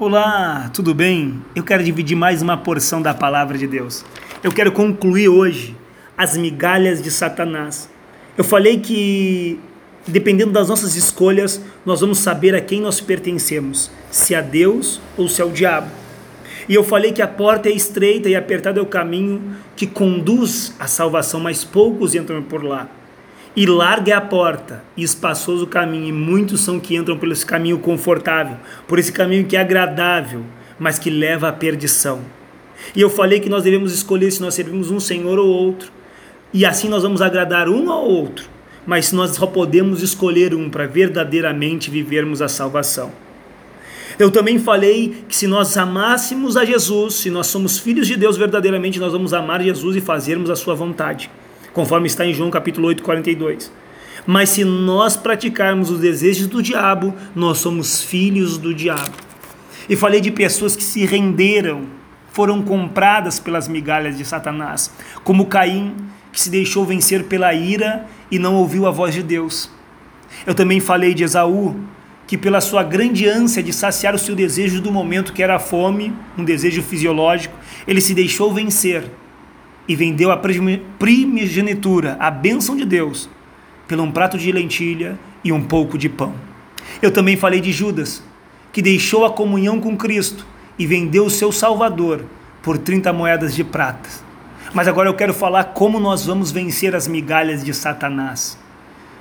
Olá, tudo bem? Eu quero dividir mais uma porção da palavra de Deus. Eu quero concluir hoje as migalhas de Satanás. Eu falei que, dependendo das nossas escolhas, nós vamos saber a quem nós pertencemos: se a Deus ou se ao diabo. E eu falei que a porta é estreita e apertado é o caminho que conduz à salvação, mas poucos entram por lá. E larga é a porta, e espaçoso o caminho, e muitos são que entram pelo esse caminho confortável, por esse caminho que é agradável, mas que leva à perdição. E eu falei que nós devemos escolher se nós servimos um Senhor ou outro, e assim nós vamos agradar um ao outro, mas nós só podemos escolher um para verdadeiramente vivermos a salvação. Eu também falei que se nós amássemos a Jesus, se nós somos filhos de Deus verdadeiramente, nós vamos amar Jesus e fazermos a sua vontade conforme está em João capítulo 8, 42. Mas se nós praticarmos os desejos do diabo, nós somos filhos do diabo. E falei de pessoas que se renderam, foram compradas pelas migalhas de Satanás, como Caim, que se deixou vencer pela ira e não ouviu a voz de Deus. Eu também falei de Esaú, que pela sua grande ânsia de saciar o seu desejo do momento, que era a fome, um desejo fisiológico, ele se deixou vencer e vendeu a primogenitura, a bênção de Deus, por um prato de lentilha e um pouco de pão. Eu também falei de Judas, que deixou a comunhão com Cristo e vendeu o seu Salvador por 30 moedas de prata. Mas agora eu quero falar como nós vamos vencer as migalhas de Satanás.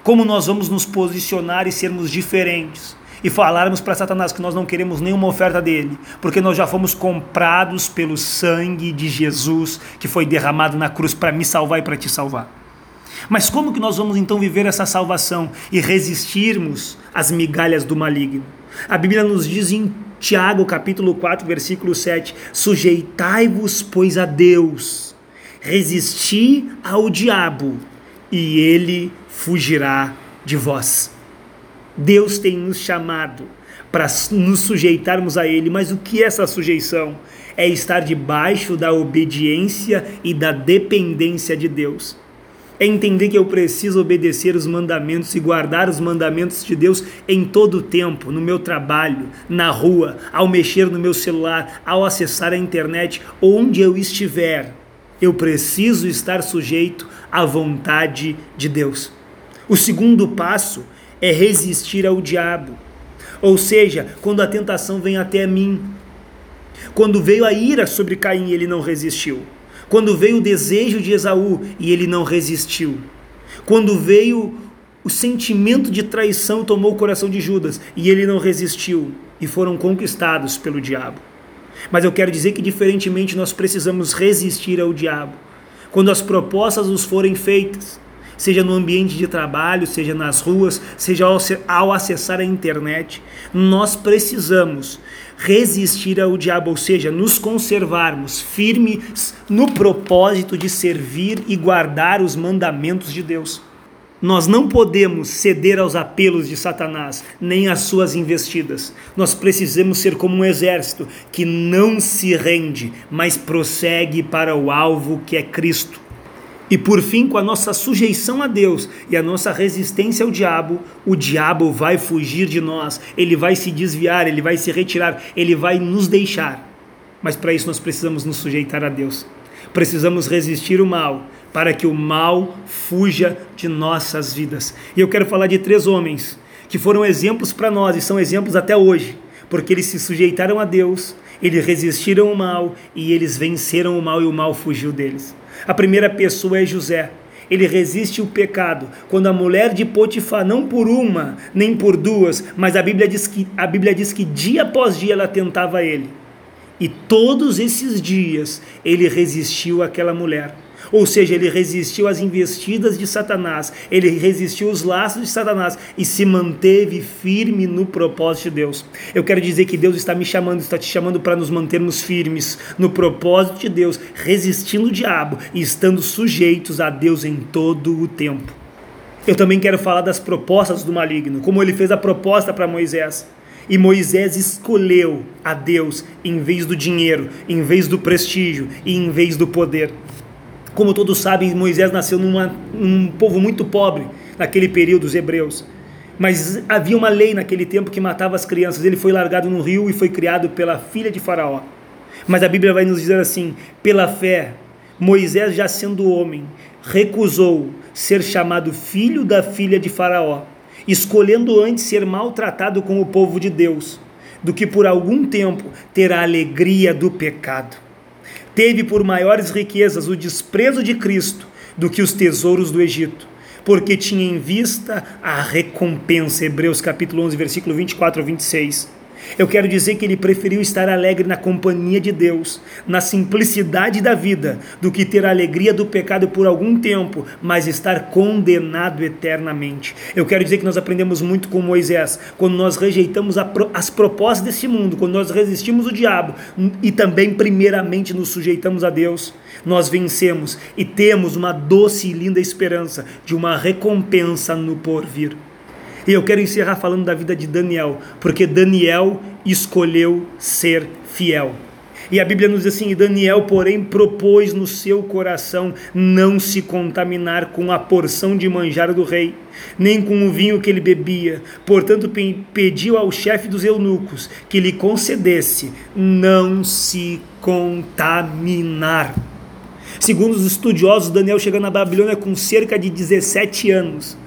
Como nós vamos nos posicionar e sermos diferentes e falarmos para Satanás que nós não queremos nenhuma oferta dele, porque nós já fomos comprados pelo sangue de Jesus que foi derramado na cruz para me salvar e para te salvar. Mas como que nós vamos então viver essa salvação e resistirmos às migalhas do maligno? A Bíblia nos diz em Tiago, capítulo 4, versículo 7: Sujeitai-vos, pois, a Deus, resisti ao diabo, e ele fugirá de vós. Deus tem nos chamado para nos sujeitarmos a Ele, mas o que é essa sujeição? É estar debaixo da obediência e da dependência de Deus. É entender que eu preciso obedecer os mandamentos e guardar os mandamentos de Deus em todo o tempo, no meu trabalho, na rua, ao mexer no meu celular, ao acessar a internet, onde eu estiver. Eu preciso estar sujeito à vontade de Deus. O segundo passo é resistir ao diabo. Ou seja, quando a tentação vem até mim, quando veio a ira sobre Caim, ele não resistiu. Quando veio o desejo de Esaú e ele não resistiu. Quando veio o sentimento de traição tomou o coração de Judas e ele não resistiu e foram conquistados pelo diabo. Mas eu quero dizer que diferentemente nós precisamos resistir ao diabo. Quando as propostas nos forem feitas, seja no ambiente de trabalho, seja nas ruas, seja ao acessar a internet, nós precisamos resistir ao diabo, ou seja, nos conservarmos firmes no propósito de servir e guardar os mandamentos de Deus. Nós não podemos ceder aos apelos de Satanás, nem às suas investidas. Nós precisamos ser como um exército que não se rende, mas prossegue para o alvo que é Cristo. E por fim, com a nossa sujeição a Deus e a nossa resistência ao diabo, o diabo vai fugir de nós, ele vai se desviar, ele vai se retirar, ele vai nos deixar. Mas para isso nós precisamos nos sujeitar a Deus. Precisamos resistir o mal, para que o mal fuja de nossas vidas. E eu quero falar de três homens que foram exemplos para nós e são exemplos até hoje, porque eles se sujeitaram a Deus, eles resistiram ao mal e eles venceram o mal e o mal fugiu deles. A primeira pessoa é José. Ele resiste o pecado. Quando a mulher de Potifar, não por uma, nem por duas, mas a Bíblia diz que, a Bíblia diz que dia após dia ela tentava ele. E todos esses dias ele resistiu àquela mulher. Ou seja, ele resistiu às investidas de Satanás, ele resistiu aos laços de Satanás e se manteve firme no propósito de Deus. Eu quero dizer que Deus está me chamando, está te chamando para nos mantermos firmes no propósito de Deus, resistindo o diabo e estando sujeitos a Deus em todo o tempo. Eu também quero falar das propostas do maligno, como ele fez a proposta para Moisés. E Moisés escolheu a Deus em vez do dinheiro, em vez do prestígio e em vez do poder. Como todos sabem, Moisés nasceu numa, num povo muito pobre naquele período, os hebreus. Mas havia uma lei naquele tempo que matava as crianças. Ele foi largado no rio e foi criado pela filha de Faraó. Mas a Bíblia vai nos dizer assim: pela fé, Moisés, já sendo homem, recusou ser chamado filho da filha de Faraó, escolhendo antes ser maltratado com o povo de Deus, do que por algum tempo ter a alegria do pecado. Teve por maiores riquezas o desprezo de Cristo do que os tesouros do Egito porque tinha em vista a recompensa. Hebreus capítulo 11, versículo 24 a 26. Eu quero dizer que ele preferiu estar alegre na companhia de Deus, na simplicidade da vida, do que ter a alegria do pecado por algum tempo, mas estar condenado eternamente. Eu quero dizer que nós aprendemos muito com Moisés, quando nós rejeitamos as propostas desse mundo, quando nós resistimos o diabo e também, primeiramente, nos sujeitamos a Deus, nós vencemos e temos uma doce e linda esperança de uma recompensa no porvir. E eu quero encerrar falando da vida de Daniel, porque Daniel escolheu ser fiel. E a Bíblia nos diz assim: Daniel, porém, propôs no seu coração não se contaminar com a porção de manjar do rei, nem com o vinho que ele bebia. Portanto, pediu ao chefe dos eunucos que lhe concedesse não se contaminar. Segundo os estudiosos, Daniel chegou na Babilônia com cerca de 17 anos.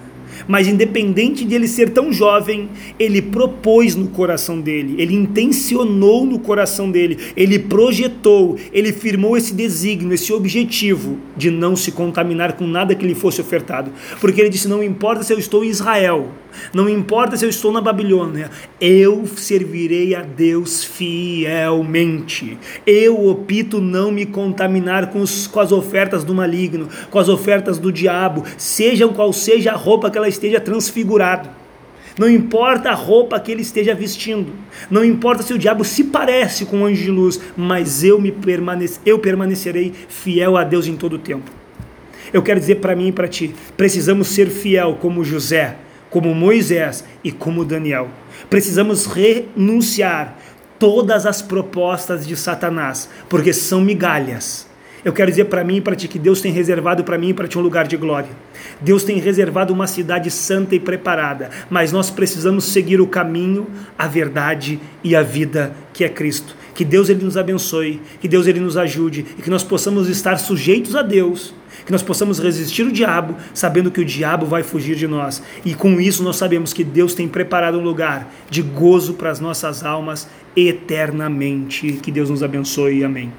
Mas independente de ele ser tão jovem, ele propôs no coração dele, ele intencionou no coração dele, ele projetou, ele firmou esse desígnio, esse objetivo de não se contaminar com nada que lhe fosse ofertado. Porque ele disse: Não importa se eu estou em Israel, não importa se eu estou na Babilônia, eu servirei a Deus fielmente. Eu opto não me contaminar com, os, com as ofertas do maligno, com as ofertas do diabo, sejam qual seja a roupa que ela esteja transfigurado. Não importa a roupa que ele esteja vestindo, não importa se o diabo se parece com um anjo de luz, mas eu me permanec eu permanecerei fiel a Deus em todo o tempo. Eu quero dizer para mim e para ti, precisamos ser fiel como José, como Moisés e como Daniel. Precisamos renunciar todas as propostas de Satanás, porque são migalhas. Eu quero dizer para mim e para ti que Deus tem reservado para mim e para ti um lugar de glória. Deus tem reservado uma cidade santa e preparada, mas nós precisamos seguir o caminho, a verdade e a vida que é Cristo. Que Deus ele nos abençoe, que Deus ele nos ajude e que nós possamos estar sujeitos a Deus que nós possamos resistir o diabo, sabendo que o diabo vai fugir de nós. E com isso nós sabemos que Deus tem preparado um lugar de gozo para as nossas almas eternamente. Que Deus nos abençoe. Amém.